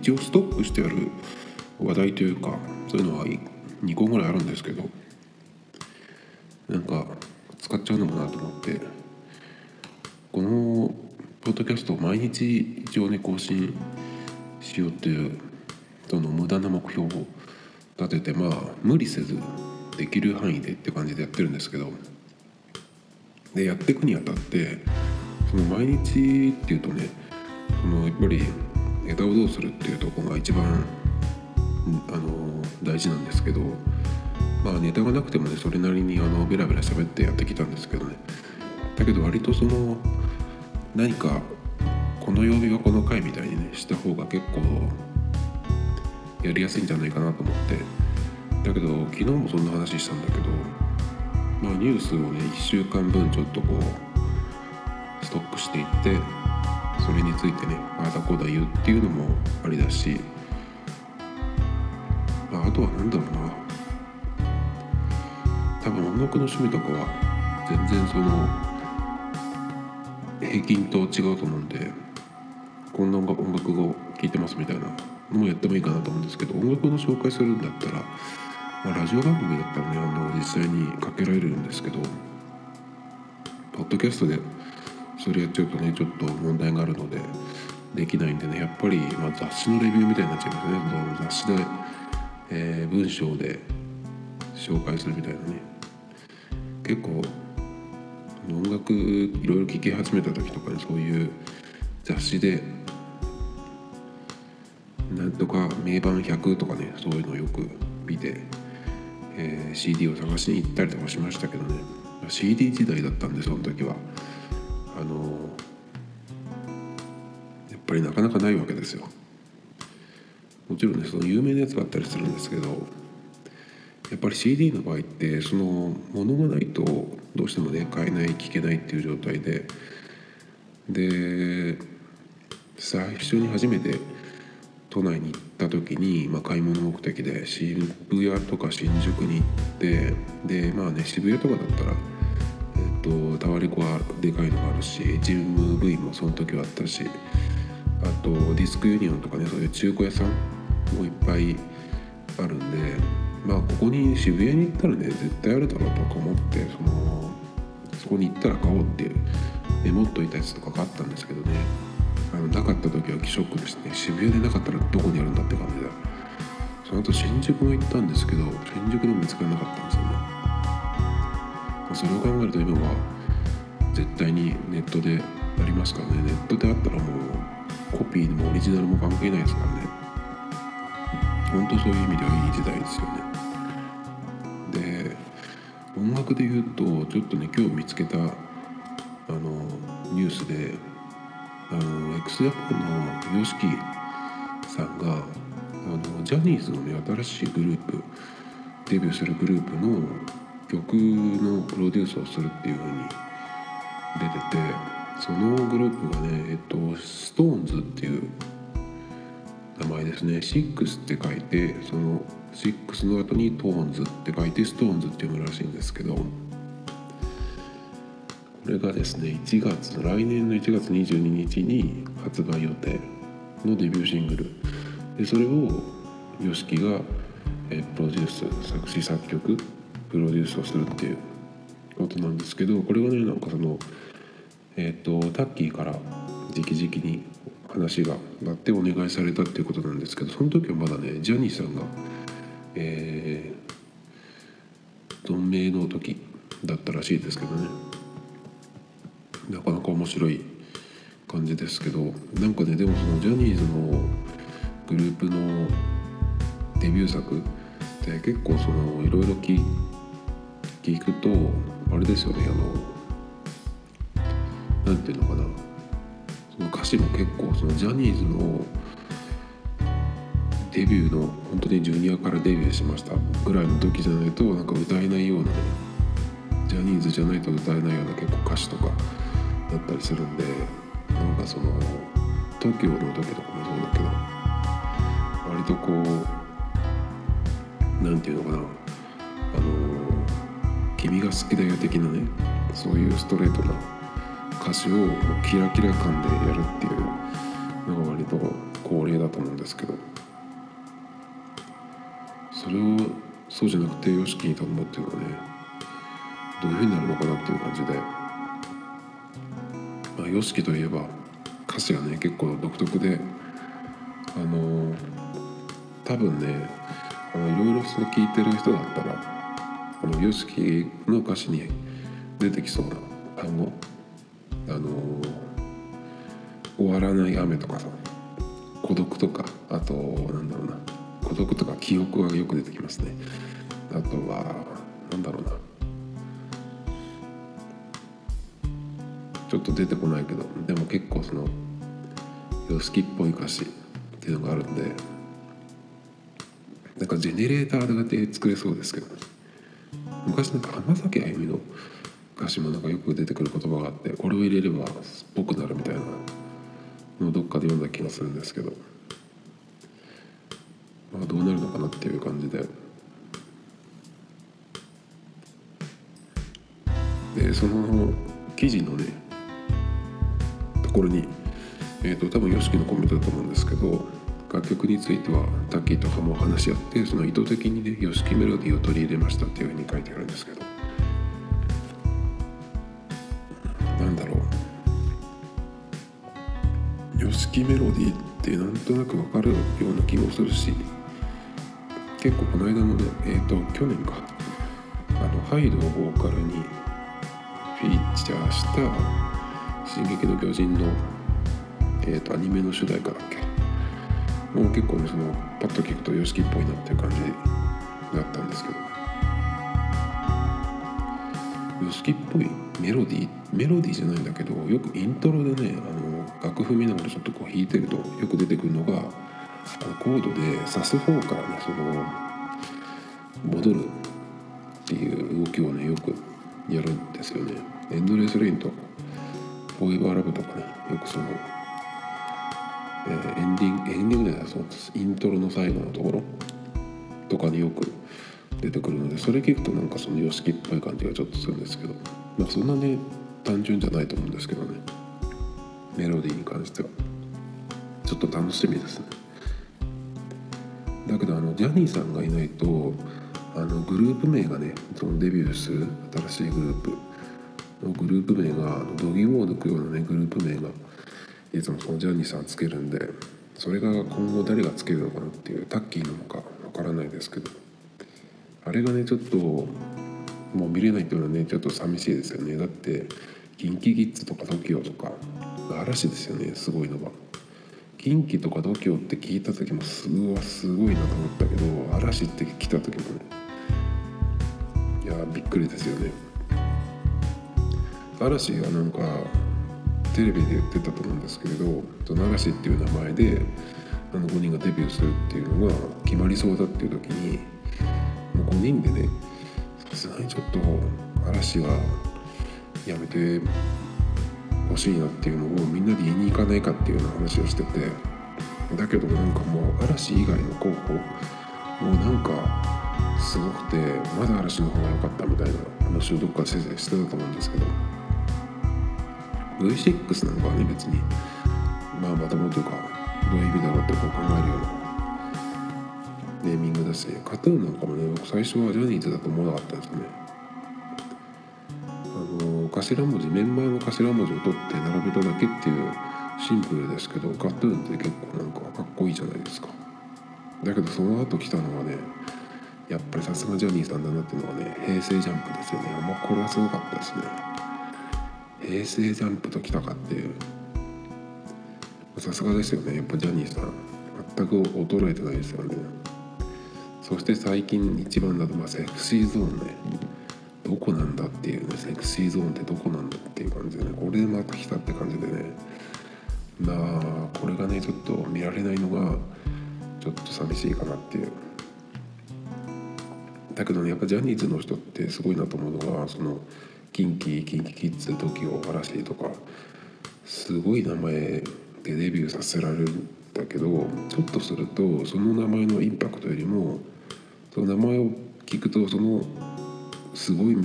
一応ストックしてある話題というかそういうのは2個ぐらいあるんですけどなんか使っちゃうのもなと思ってこのポッドキャストを毎日一応ね更新しようっていうその無駄な目標を立ててまあ無理せずできる範囲でって感じでやってるんですけどでやっていくにあたってその毎日っていうとねそのやっぱりネタをどうするっていうとこが一番あの大事なんですけどまあネタがなくてもねそれなりにあのベラベラ喋ってやってきたんですけどね。だけど割とその何かこの曜日はこの回みたいにねした方が結構やりやすいんじゃないかなと思って。だけど昨日もそんな話したんだけどまあ、ニュースをね1週間分ちょっとこうストックしていってそれについてねああだこうだ言うっていうのもありだし、まあ、あとは何だろうな。多分音楽の趣味とかは全然その平均と違うと思うんでこんな音楽を聴いてますみたいなのもやってもいいかなと思うんですけど音楽の紹介するんだったらまあ、ラジオ番組だったらねあの実際にかけられるんですけどポッドキャストでそれやっちゃうとねちょっと問題があるのでできないんでねやっぱり、まあ、雑誌のレビューみたいになっちゃいますね。雑誌で、えー、文章で紹介するみたいなね。結構音楽いろいろ聴き始めた時とかにそういう雑誌でなんとか名盤100とかねそういうのをよく見てえー、CD を探しに行ったりとかしましたけどね。CD 時代だったんでその時は。ぱりなかなかないわけですよ。もちろんねその有名なやつがあったりするんですけどやっぱり CD の場合ってそのものがないとどうしてもね買えない聞けないっていう状態でで最初に初めて都内に行った時に、まあ、買い物目的で渋谷とか新宿に行ってでまあね渋谷とかだったら、えっと、タワレコはでかいのがあるし GMV もその時はあったしあとディスクユニオンとかねそういう中古屋さんもいっぱいあるんでまあここに渋谷に行ったらね絶対あるだろうとか思ってそのそこに行ったら買おうっていうメモっといたやつとかがあったんですけどね。あのなかった時は気ショックですね。渋谷でなかったらどこにあるんだって感じで。その後新宿も行ったんですけど新宿でも見つからなかったんですよね。まそれを考えると今は絶対にネットでありますからね。ネットであったらもうコピーもオリジナルも関係ないですからね。本当そういう意味ではいい時代ですよね。で音楽で言うとちょっとね今日見つけたあのニュースであの x ジャパンの YOSHIKI さんがあのジャニーズのね新しいグループデビューするグループの曲のプロデュースをするっていう風に出ててそのグループがねえっと SixTONES っていう名前ですね。6って書いてその6の後に TONES って書いて SixTONES って読むらしいんですけどこれがですね1月来年の1月22日に発売予定のデビューシングル。でそれを YOSHIKI が、プロデュース作詞作曲プロデュースをするっていうことなんですけどこれはねなんかそのえっ、ー、とタッキーから直々に話があってお願いされたっていうことなんですけどその時はまだねジャニーさんがえー、存命の時だったらしいですけどね。なかなか面白い感じですけどなんかねでもそのジャニーズのグループのデビュー作って結構そのいろいろ聞くとあれですよねあの何て言うのかな。その歌詞も結構そのジャニーズのデビューの本当にジュニアからデビューしました。ぐらいの時じゃないとなんか歌えないようなジャニーズじゃないと歌えないような結構歌詞とかだったりするんでなんかその TOKIO の時とかもそうだけど割とこう何て言うのかな。あの「君が好きだよ」的なねそういうストレートな歌詞をキラキラ感でやるっていうのが割と恒例だと思うんですけど。それをそうじゃなくて YOSHIKI に頼むっていうのはねどういうふうになるのかなっていう感じで、まあ、YOSHIKI といえば歌詞がね結構独特であの多分ねあのいろいろその聞いてる人だったらあの YOSHIKI の歌詞に出てきそうな単語あの終わらない雨とかさ孤独とかあとなんだろうな孤独とか記憶がよく出てきますね。あとはなんだろうな。ちょっと出てこないけどでも結構その様式っぽい歌詞っていうのがあるんでなんかジェネレーターで作れそうですけどね。昔なんか浜崎あゆみの歌詞もなんかよく出てくる言葉があってこれを入れればっぽくなるみたいなのをどっかで読んだ気がするんですけど。まあどうなるのかなっていう感じで。でその記事のねところにえーと、多分 YOSHIKI のコメントだと思うんですけど楽曲についてはタッキーとかも話し合ってその意図的にね YOSHIKI メロディーを取り入れましたっていうふうに書いてあるんですけど。う YOSHIKI メロディーってなんとなく分かるような気もするし結構この間のねえっ、ー、と去年かあのハイドをボーカルにフィーチャーした「進撃の巨人」のえーと、アニメの主題歌だっけ？もう結構ねそのパッと聞くと YOSHIKI っぽいなっていう感じだったんですけど。YOSHIKI っぽいメロディーメロディーじゃないんだけどよくイントロでねあの楽譜見ながらちょっとこう弾いてるとよく出てくるのがのコードで刺す方からねその戻るっていう動きをねよくやるんですよね。エンドレスレインとかフォーエバーラブとかねよくそのえー、エンディングエンディングじゃないそうイントロの最後のところとかによく出てくるのでそれ聞くとなんかその YOSHIKI っぽい感じがちょっとするんですけどまあそんなね単純じゃないと思うんですけどねメロディーに関してはちょっと楽しみですね。だけどあのジャニーさんがいないとあのグループ名がねそのデビューする新しいグループのグループ名がドギー・ウォードくようなねグループ名がいつもそのジャニーさんつけるんでそれが今後誰がつけるのかなっていうタッキーなのかわからないですけどあれがねちょっともう見れないっていうのはねちょっと寂しいですよね。だって KinKiKids とか TOKIO とか嵐ですよねすごいのは。キンキとか TOKIO って聞いた時もすごいすごいなと思ったけど嵐って来た時もねいやびっくりですよね嵐がなんかテレビで言ってたと思うんですけれどその嵐っていう名前であの5人がデビューするっていうのが決まりそうだっていう時にもう5人でねさすがにちょっと嵐はやめてほしいなっていうのをみんなで言いに行かないかっていうような話をしててだけどなんかもう嵐以外の候補もうなんかすごくてまだ嵐の方が良かったみたいな話をどっか先生してたと思うんですけど V6 なんかはね別にまあまともというかどういう意味だろうってこう考えるようなネーミングだしカトゥーンなんかもね僕最初はジャニーズだと思わなかったんですよね。頭文字メンバーの頭文字を取って並べただけっていうシンプルですけどカトゥーンって結構なんかかっこいいじゃないですか。だけどその後来たのはねやっぱりさすがジャニーさんだなっていうのはね平成ジャンプですよね。まあこれはすごかったですね。平成ジャンプときたかっていう。さすがですよね。やっぱジャニーさん。全く衰えてないですよね。そして最近一番だとまあセクシーゾーンね。どこなんだっていうねセクシーゾーンってどこなんだっていう感じでねこれでまた来たって感じでねまあこれがねちょっと見られないのがちょっと寂しいかなっていう。だけどねやっぱジャニーズの人ってすごいなと思うのがそのキンキキンキキッズ TOKIO 嵐とかすごい名前でデビューさせられるんだけどちょっとするとその名前のインパクトよりもその名前を聞くとそのすごい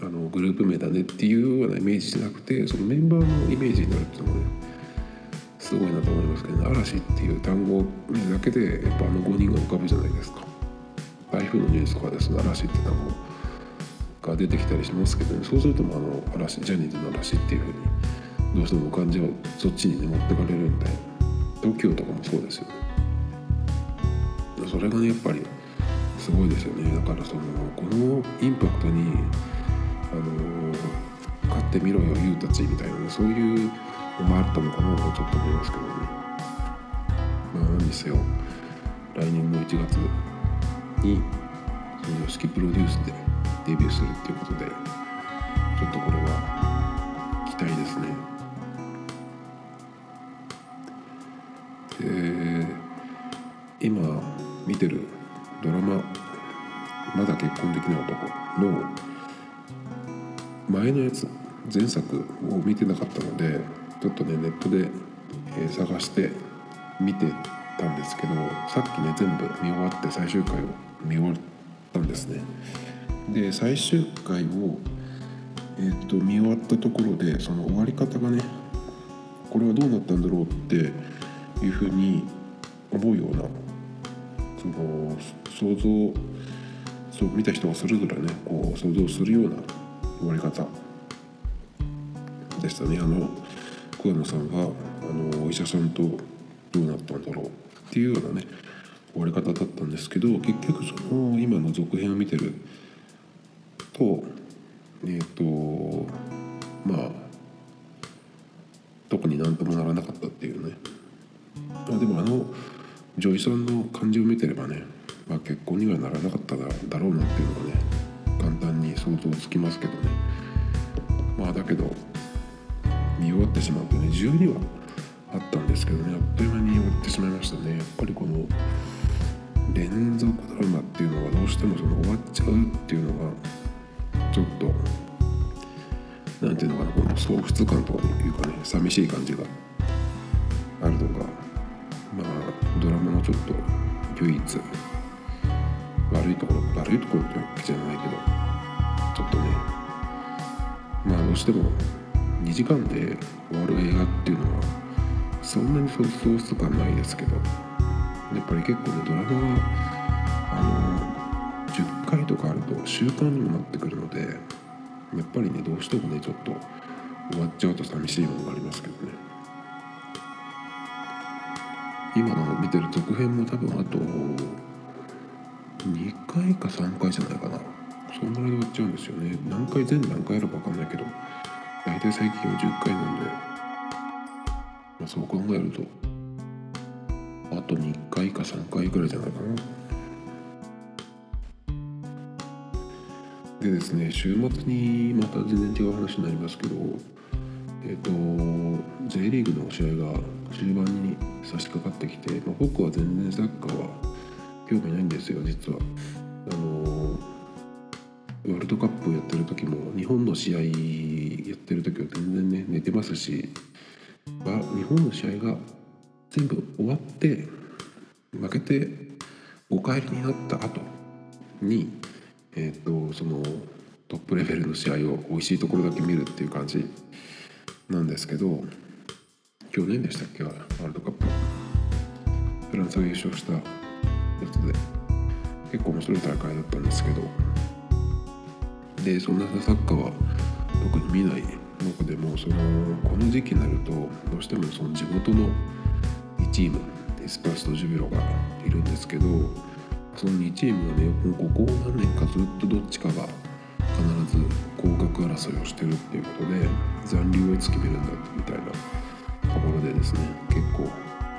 ああのグループ名だねっていうようなイメージじゃなくてそのメンバーのイメージになるっていうのもねすごいなと思いますけどね。嵐っていう単語だけでやっぱあの5人が浮かぶじゃないですか。台風のニュースとかですね嵐って単語が出てきたりしますけどね。そうするともあの嵐ジャニーズの嵐っていうふうにどうしても感じはそっちにね持ってかれるんで東京とかもそうですよね。それがねやっぱりすごいですよね。だからそのこのインパクトにあの勝ってみろよ YOU たちみたいなねそういうのもあったのかなとちょっと思いますけどね。まあ何にせよ来年の1月に YOSHIKI プロデュースでデビューするっていうことでちょっとこれは期待ですね。で今見てるドラマ「まだ結婚できない男」の前のやつ前作を見てなかったのでちょっとねネットで、え探して見てたんですけどさっきね全部見終わって最終回を見終わったんですね。で最終回を、えー、と見終わったところでその終わり方がねこれはどうなったんだろうっていうふうに思うようなその想像そう見た人がそれぞれねこう想像するような終わり方でしたね。あの桑野さんがあのお医者さんとどうなったんだろうっていうようなね終わり方だったんですけど結局その今の続編を見てるとえっ、とまあ特になんともならなかったっていうね。あでもあの女医さんの感じを見てればね、まあ、結婚にはならなかっただろうなっていうのがね簡単に想像つきますけどね。まあだけど見終わってしまうとね12話あったんですけどねあっという間に終わってしまいましたね。やっぱりこの連続ドラマっていうのはどうしてもその終わっちゃうっていうのがちょっとなんていうのかなこの喪失感というかね寂しい感じがあるのがちょっと唯一悪いところ悪いところってわけじゃないけどちょっとねまあどうしても2時間で終わる映画っていうのはそんなにそう喪失感ないですけどやっぱり結構ねドラマはあの10回とかあると習慣にもなってくるのでやっぱりねどうしてもねちょっと終わっちゃうと寂しいものがありますけどね。今の見てる続編も多分あと2回か3回じゃないかな。そんぐらいで終わっちゃうんですよね。何回全何回あるか分かんないけど。大体最近は10回なんで、まあ、そう考えると。あと2回か3回ぐらいじゃないかな。でですね週末にまた全然違う話になりますけどえっ、と J リーグの試合が終盤に差し掛かってきて、まあ、僕は全然サッカーは興味ないんですよ実は。あのワールドカップやってる時も日本の試合やってる時は全然ね寝てますしわ日本の試合が全部終わって負けてお帰りになった後にえっ、とそのトップレベルの試合を美味しいところだけ見るっていう感じなんですけど去年でしたっけ？ワールドカップ。フランスが優勝したやつで。結構面白い大会だったんですけど。でそんなサッカーは特に見ない。僕でもそのこの時期になるとどうしてもその地元の2チームエスパースとジュビロがいるんですけどその2チームがねもうここ何年かずっとどっちかが必ず降格争いをしてるっていうことで残留をいつ決めるんだみたいなところでですね結構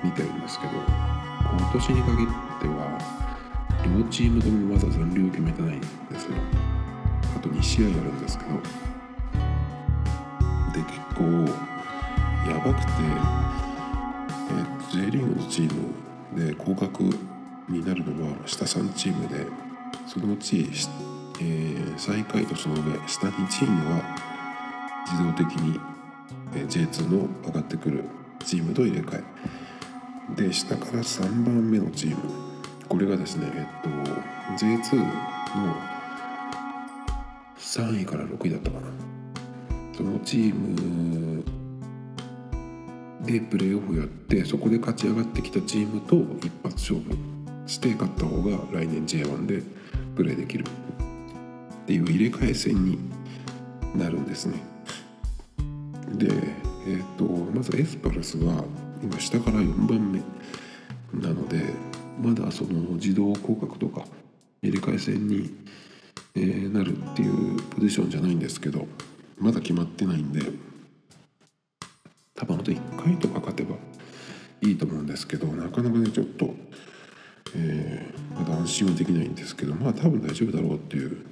見てるんですけど今年に限っては両チームともまだ残留を決めてないんですよ。あと2試合あるんですけどで結構やばくて、え J リーグのチームで降格になるのは下3チームでそのうち、えー最下位とその上下2チームは自動的に J2 の上がってくるチームと入れ替え。で下から3番目のチーム。これがですねえっと J2 の3位から6位だったかな。そのチームでプレーオフやってそこで勝ち上がってきたチームと一発勝負して勝った方が来年 J1 でプレーできるっていう入れ替え戦になるんですね。でえーと、まずエスパルスは今下から4番目なのでまだその自動降格とか入れ替え戦に、えー、なるっていうポジションじゃないんですけどまだ決まってないんで多分あと1回とか勝てばいいと思うんですけどなかなかねちょっと、えー、まだ安心はできないんですけどまあ多分大丈夫だろうっていう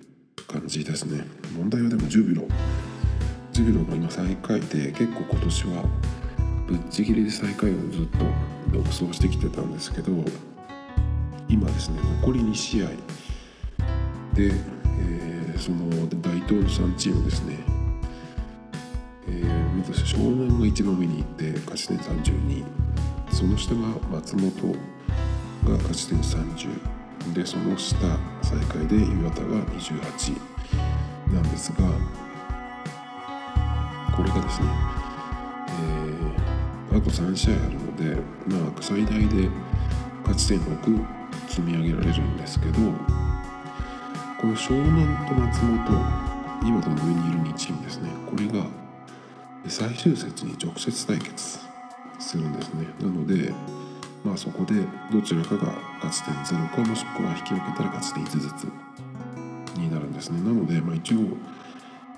感じですね。問題はでもジュジュビロが今最下位で結構今年はぶっちぎりで最下位をずっと独走してきてたんですけど今ですね残り2試合で、えー、その大東の3チームですね、えー、まず湘南が一番上に行って勝ち点32その下が松本が勝ち点30でその下最下位で岩田が28なんですがこれがですね、えー、あと3試合あるので、まあ、最大で勝ち点6積み上げられるんですけどこの湘南と松本岩田の上にいる2チームですね。これが最終節に直接対決するんですね。なのでまあそこでどちらかが勝ち点0かもしくは引き分けたら勝ち点1ずつになるんですね。なので、まあ、一応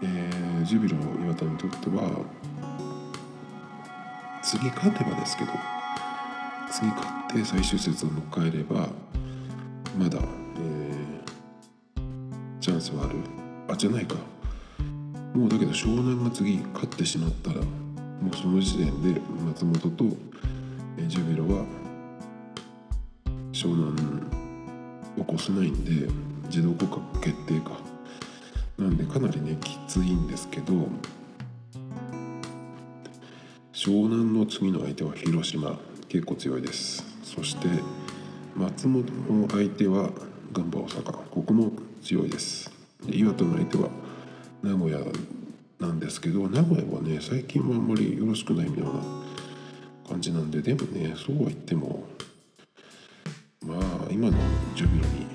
えー、ジュビロ岩田にとっては次勝てばですけど次勝って最終節を迎えればまだ、えー、チャンスはある。あじゃないか。もうだけど湘南が次勝ってしまったらもうその時点で松本と、えー、ジュビロは湘南を越せないんで自動降格決定か。なんでかなりねきついんですけど湘南の次の相手は広島結構強いです。そして松本の相手はガンバ大阪ここも強いです。岩手の相手は名古屋なんですけど名古屋はね最近はあんまりよろしくないような感じなんででもねそうは言ってもまあ今のジュビロに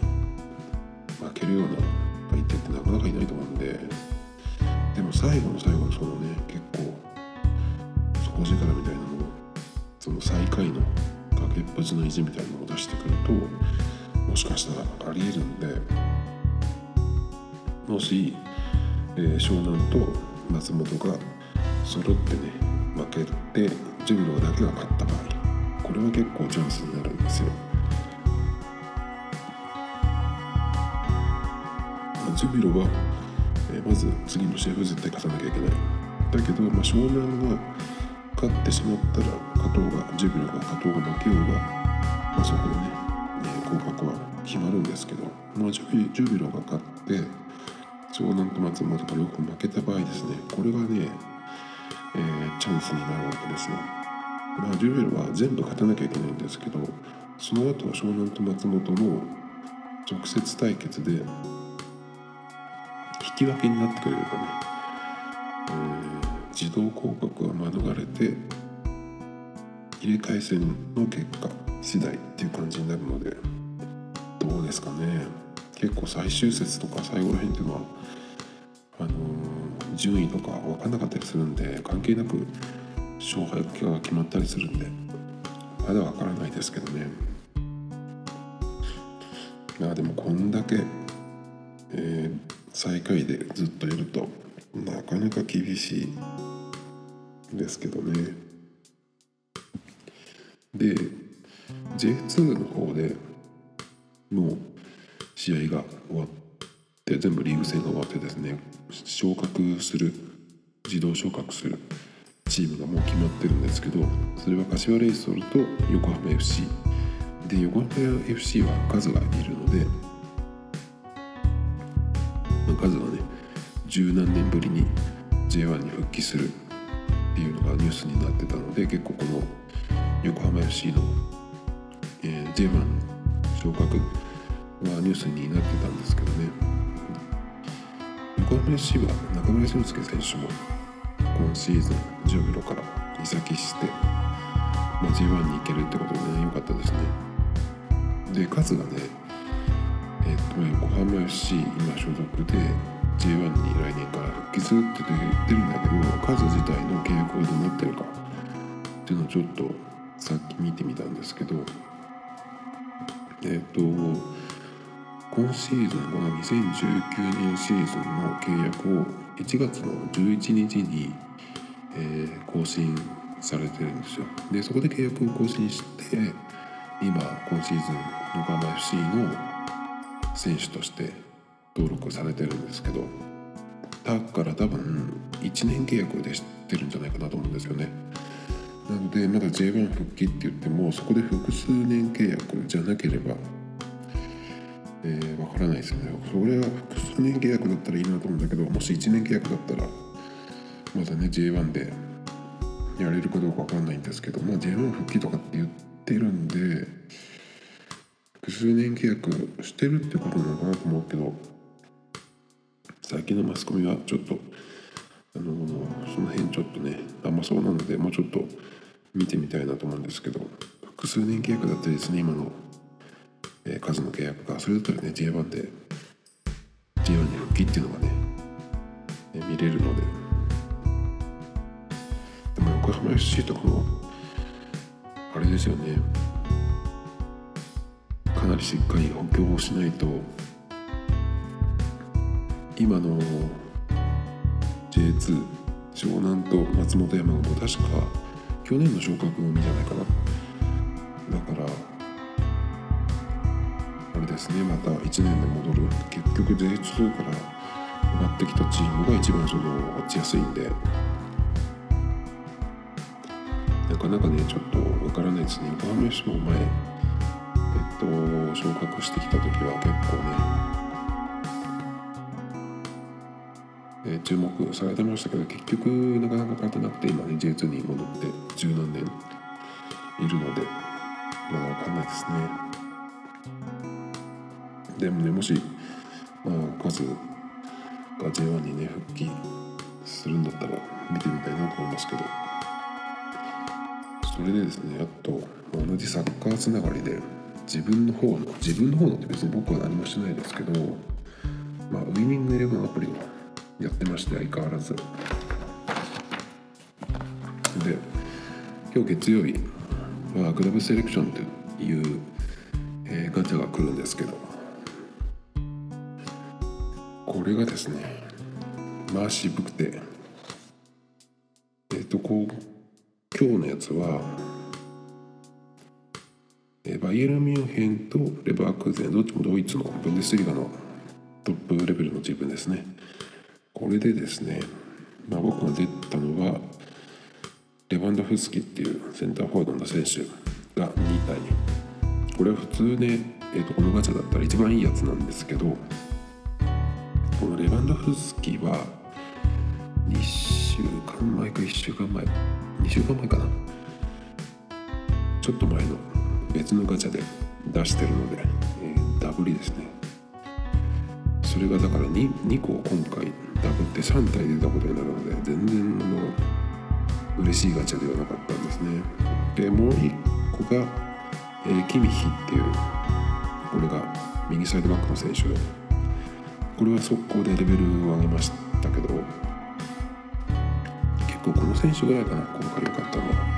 負けるような相手ってなかなかいないと思うんででも最後の最後のそのね結構底力みたいなのその最下位の崖っぷちの意地みたいなのを出してくるともしかしたらありえるんでもし、えー、湘南と松本が揃ってね負けてジュビロだけが勝った場合これは結構チャンスになるんですよ。ジュビロは、え、まず次の試合を絶対勝たなきゃいけないだけど、まあ、湘南が勝ってしまったら加藤がジュビロが加藤が負けようが、まあ、そこでね、えー、合格は決まるんですけど、まあ、ジュビロが勝って湘南と松本が両方負けた場合ですねこれがね、えー、チャンスになるわけですよ。まあ、ジュビロは全部勝たなきゃいけないんですけどその後は湘南と松本の直接対決でき分けになってくれればね、えー、自動降格は免れて入れ替え戦の結果次第っていう感じになるのでどうですかね。結構最終節とか最後らへんっていうのはあのー、順位とか分かんなかったりするんで関係なく勝敗が決まったりするんでまだ分からないですけどね。まあでもこんだけ、えー最下位でずっといるとなかなか厳しいですけどね。で J2 の方でもう試合が終わって全部リーグ戦が終わってですね昇格する自動昇格するチームがもう決まってるんですけどそれは柏レイソルと横浜 FC で横浜 FC は数がいるので数がね十何年ぶりに J1 に復帰するっていうのがニュースになってたので結構この横浜 FC の、えー、J1 昇格はニュースになってたんですけどね。横浜 FC は中村俊輔選手も今シーズン10キロから移籍して、まあ、J1 に行けるってことでね良かったですね。で数がねえっ、と横浜 FC 今所属で J1 に来年から復帰するって言ってるんだけど数自体の契約がどうなってるかっていうのをちょっとさっき見てみたんですけどえっ、と今シーズンは2019年シーズンの契約を1月の11日に、えー、更新されてるんですよ。でそこで契約を更新して今今シーズン横浜 FC の選手として登録されてるんですけどだから多分1年契約で知ってるんじゃないかなと思うんですよね。なのでまだ J1 復帰って言ってもそこで複数年契約じゃなければえー、分からないですよね。それは複数年契約だったらいいなと思うんだけどもし1年契約だったらまだね J1 でやれるかどうか分かんないんですけどまあ J1 復帰とかって言ってるんで複数年契約してるってことなのかなと思うけど最近のマスコミはちょっとあのその辺ちょっとね甘そうなのでもうちょっと見てみたいなと思うんですけど複数年契約だったりですね今のえー、数の契約が。それだったらね J1 で J1 に復帰っていうのがね、えー、見れるので。でも横浜 FC とかもあれですよね。かなりしっかり補強をしないと。今の J2 湘南と松本山がも確か去年の昇格組じゃないかな。だからあれですねまた1年で戻る。結局 J2 から上がってきたチームが一番その落ちやすいんで。なかなかねちょっとわからないですね。横浜市も前えっと昇格してきた時は結構ね、え注目されてましたけど結局なかなか勝てなくて今ね J2 に戻って十何年いるのでまだ分かんないですね。でもねもし、まあ、カズが J1 にね復帰するんだったら見てみたいなと思いますけどそれでですねあと同じサッカーつながりで自分の方の自分の方のって別に僕は何もしてないですけど、まあ、ウィニングイレブンアプリをやってまして相変わらず。で今日月曜日はクラブセレクションという、えー、ガチャが来るんですけど。これがですねまあ渋くてえっ、ー、とこう今日のやつは、バイエルミュンヘンとレバークーゼンどっちもドイツのブンデスリーガのトップレベルの自分ですね。これでですね、まあ、僕が出たのはレバンドフスキっていうセンターフォワードの選手が2体これは普通ね、えー、とこのガチャだったら一番いいやつなんですけどこのレバンドフスキは2週間前か1週間前2週間前かな。ちょっと前の別のガチャで出してるので、えー、ダブリですね。それがだから 2, 2個今回ダブって3体出たことになるので全然あの嬉しいガチャではなかったんですね。でもう1個が、えー、キミヒっていうこれが右サイドバックの選手。でこれは速攻でレベルを上げましたけど結構この選手ぐらいかな今回良かったのは。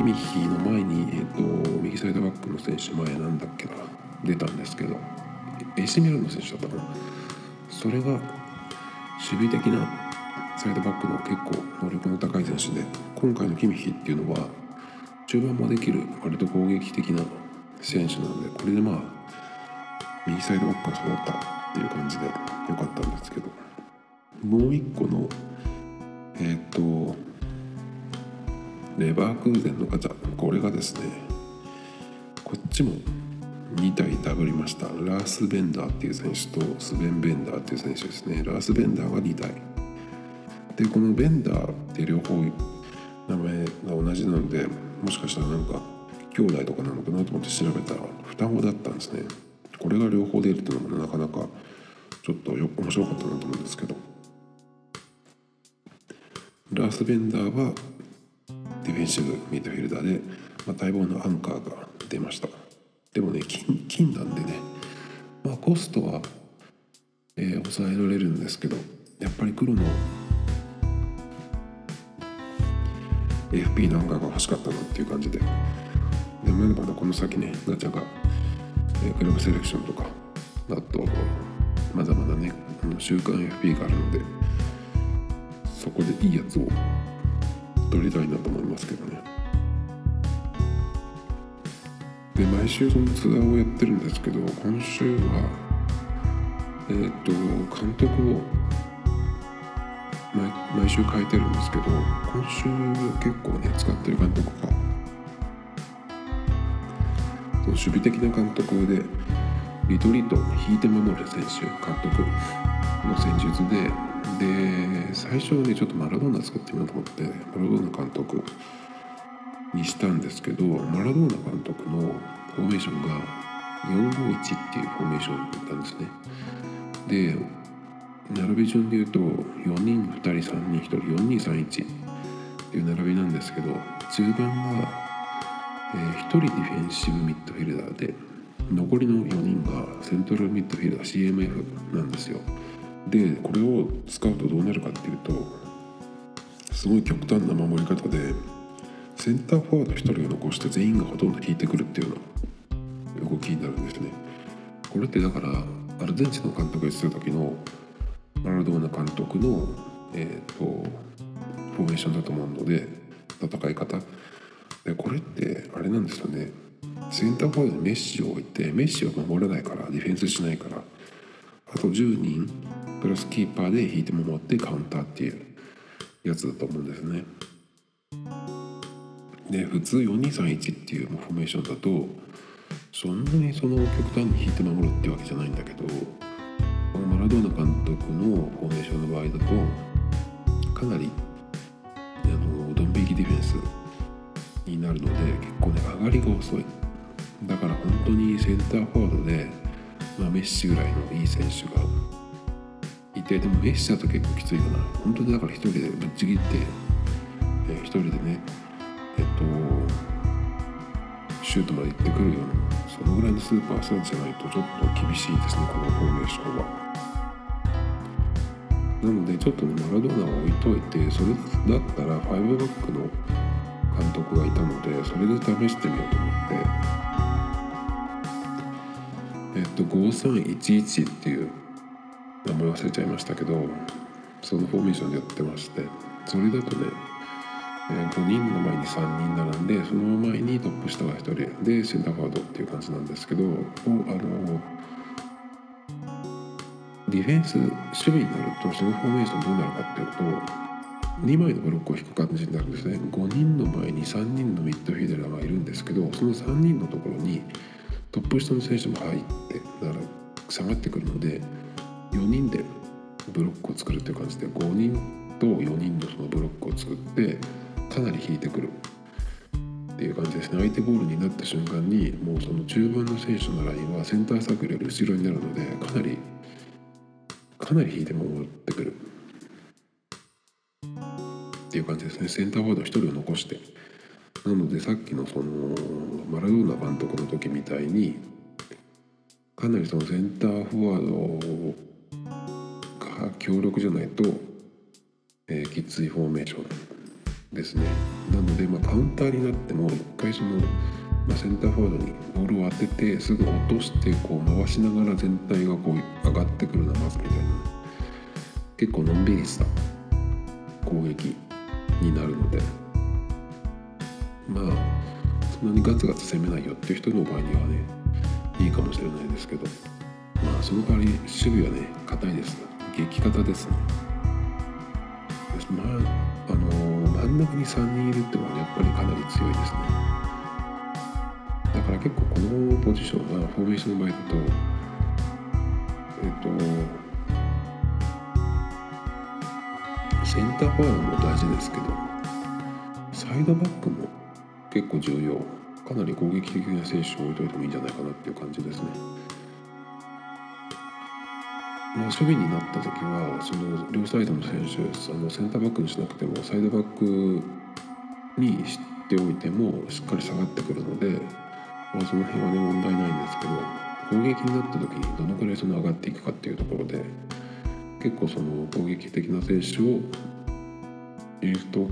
キミヒの前に、えーと、右サイドバックの選手前なんだっけな出たんですけどエシミランの選手だったかな。それが守備的なサイドバックの結構能力の高い選手で今回のキミヒっていうのは中盤もできる割と攻撃的な選手なのでこれでまあ右サイドバックが育ったっていう感じで良かったんですけどもう一個のえっ、ー、とレバークーゼンのガチャこれがですねこっちも2体ダブりました。ラース・ベンダーっていう選手とスベン・ベンダーっていう選手ですね。ラース・ベンダーが2体。でこのベンダーって両方名前が同じなのでもしかしたらなんか兄弟とかなのかなと思って調べたら双子だったんですね。これが両方出るっていうのもなかなかちょっとよ面白かったなと思うんですけど。ラース・ベンダーはディフェンシブミッドフィルダーで、まあ、待望のアンカーが出ました。でもね金金なんでね、まあ、コストは、えー、抑えられるんですけどやっぱり黒の FP のアンカーが欲しかったなっていう感じで。でもまだこの先ねガチャが、えー、クラブセレクションとかあとまだまだねあの週刊 FP があるのでそこでいいやつを取りたいなと思いますけどねで毎週そのツアーをやってるんですけど今週はえっ、と監督を毎週変えてるんですけど今週結構ね使ってる監督が守備的な監督でリトリート引いて守る選手監督の戦術でで最初はねちょっとマラドーナ作ってみようと思ってマラドーナ監督にしたんですけどマラドーナ監督のフォーメーションが451っていうフォーメーションだったんですね。で並び順で言うと4人2人3人1人4231っていう並びなんですけど中盤が、えー、1人ディフェンシブミッドフィルダーで残りの4人がセントラルミッドフィルダー CMF なんですよ。でこれを使うとどうなるかっていうとすごい極端な守り方でセンターフォワード1人を残して全員がほとんど引いてくるっていうような動きになるんですね。これってだからアルゼンチンの監督が言ってた時のマラドーナ監督の、えーと、フォーメーションだと思うので戦い方。でこれってあれなんですよね。センターフォワードにメッシを置いてメッシは守れないからディフェンスしないからあと10人プラスキーパーで引いて守ってカウンターっていうやつだと思うんですね。で普通4231っていうフォーメーションだとそんなにその極端に引いて守るってわけじゃないんだけどマラドーナ監督のフォーメーションの場合だとかなりあのドン引きディフェンスになるので結構ね上がりが遅いだから本当にセンターフォワードで、まあ、メッシぐらいのいい選手がいてでもメッシだと結構きついかな本当にだから一人でぶっちぎって、え、一人でねえっとシュートまで行ってくるようなそのぐらいのスーパースターじゃないとちょっと厳しいですねこのフォーメーションは。なのでちょっとねマラドーナは置いといてそれだったら5バックの監督がいたのでそれで試してみようと思ってえっと5311っていう名前忘れちゃいましたけどそのフォーメーションでやってましてそれだとね5人の前に3人並んでその前にトップ下が1人でセンターフォワードっていう感じなんですけどあのディフェンス守備になるとそのフォーメーションどうなるかっていうと2枚のブロックを引く感じになるんですね。5人の前に3人のミッドフィールダーがいるんですけどその3人のところにトップ下の選手も入ってだから下がってくるので4人でブロックを作るっていう感じで5人と4人のそのブロックを作ってかなり引いてくるっていう感じですね相手ボールになった瞬間にもうその中盤の選手のラインはセンターサークルより後ろになるのでかなりかなり引いて守ってくるっていう感じですね。センターフォワード1人を残して。なのでさっきのそのマラドーナ監督の時みたいにかなりそのセンターフォワードが強力じゃないと、えー、きついフォーメーションですね。なので、まあ、カウンターになっても一回その、まあ、センターフォワードにボールを当ててすぐ落としてこう回しながら全体がこう上がってくるのはまずみたいな。結構のんびりした攻撃になるので。まあそんなにガツガツ攻めないよっていう人の場合にはねいいかもしれないですけど。まあその代わり守備はね硬いです激硬です。ねまああの真ん中に3人いるってのはやっぱりかなり強いですね。だから結構このポジションはフォーメーションの場合だとえっとセンターフォワードも大事ですけどサイドバックも結構重要。かなり攻撃的な選手を置いといてもいいんじゃないかなっていう感じですね。まあ、守備になった時はその両サイドの選手あのセンターバックにしなくてもサイドバックにしておいてもしっかり下がってくるので、まあ、その辺はね問題ないんですけど攻撃になった時にどのくらいその上がっていくかっていうところで結構その攻撃的な選手を入れると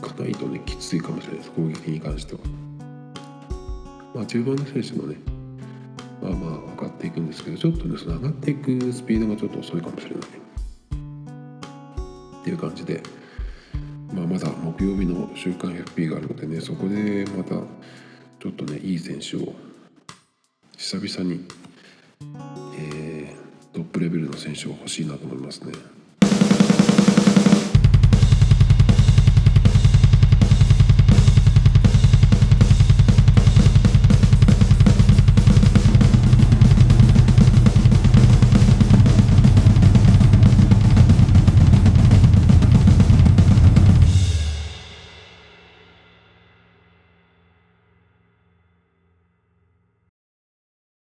かないとねきついかもしれないです攻撃に関しては。まあ、中盤の選手もねまあまあ上がっていくんですけどちょっとねその上がっていくスピードがちょっと遅いかもしれないっていう感じで、まあ、まだ木曜日の週間 FP があるのでねそこでまたちょっとねいい選手を久々に、えー、トップレベルの選手が欲しいなと思いますね。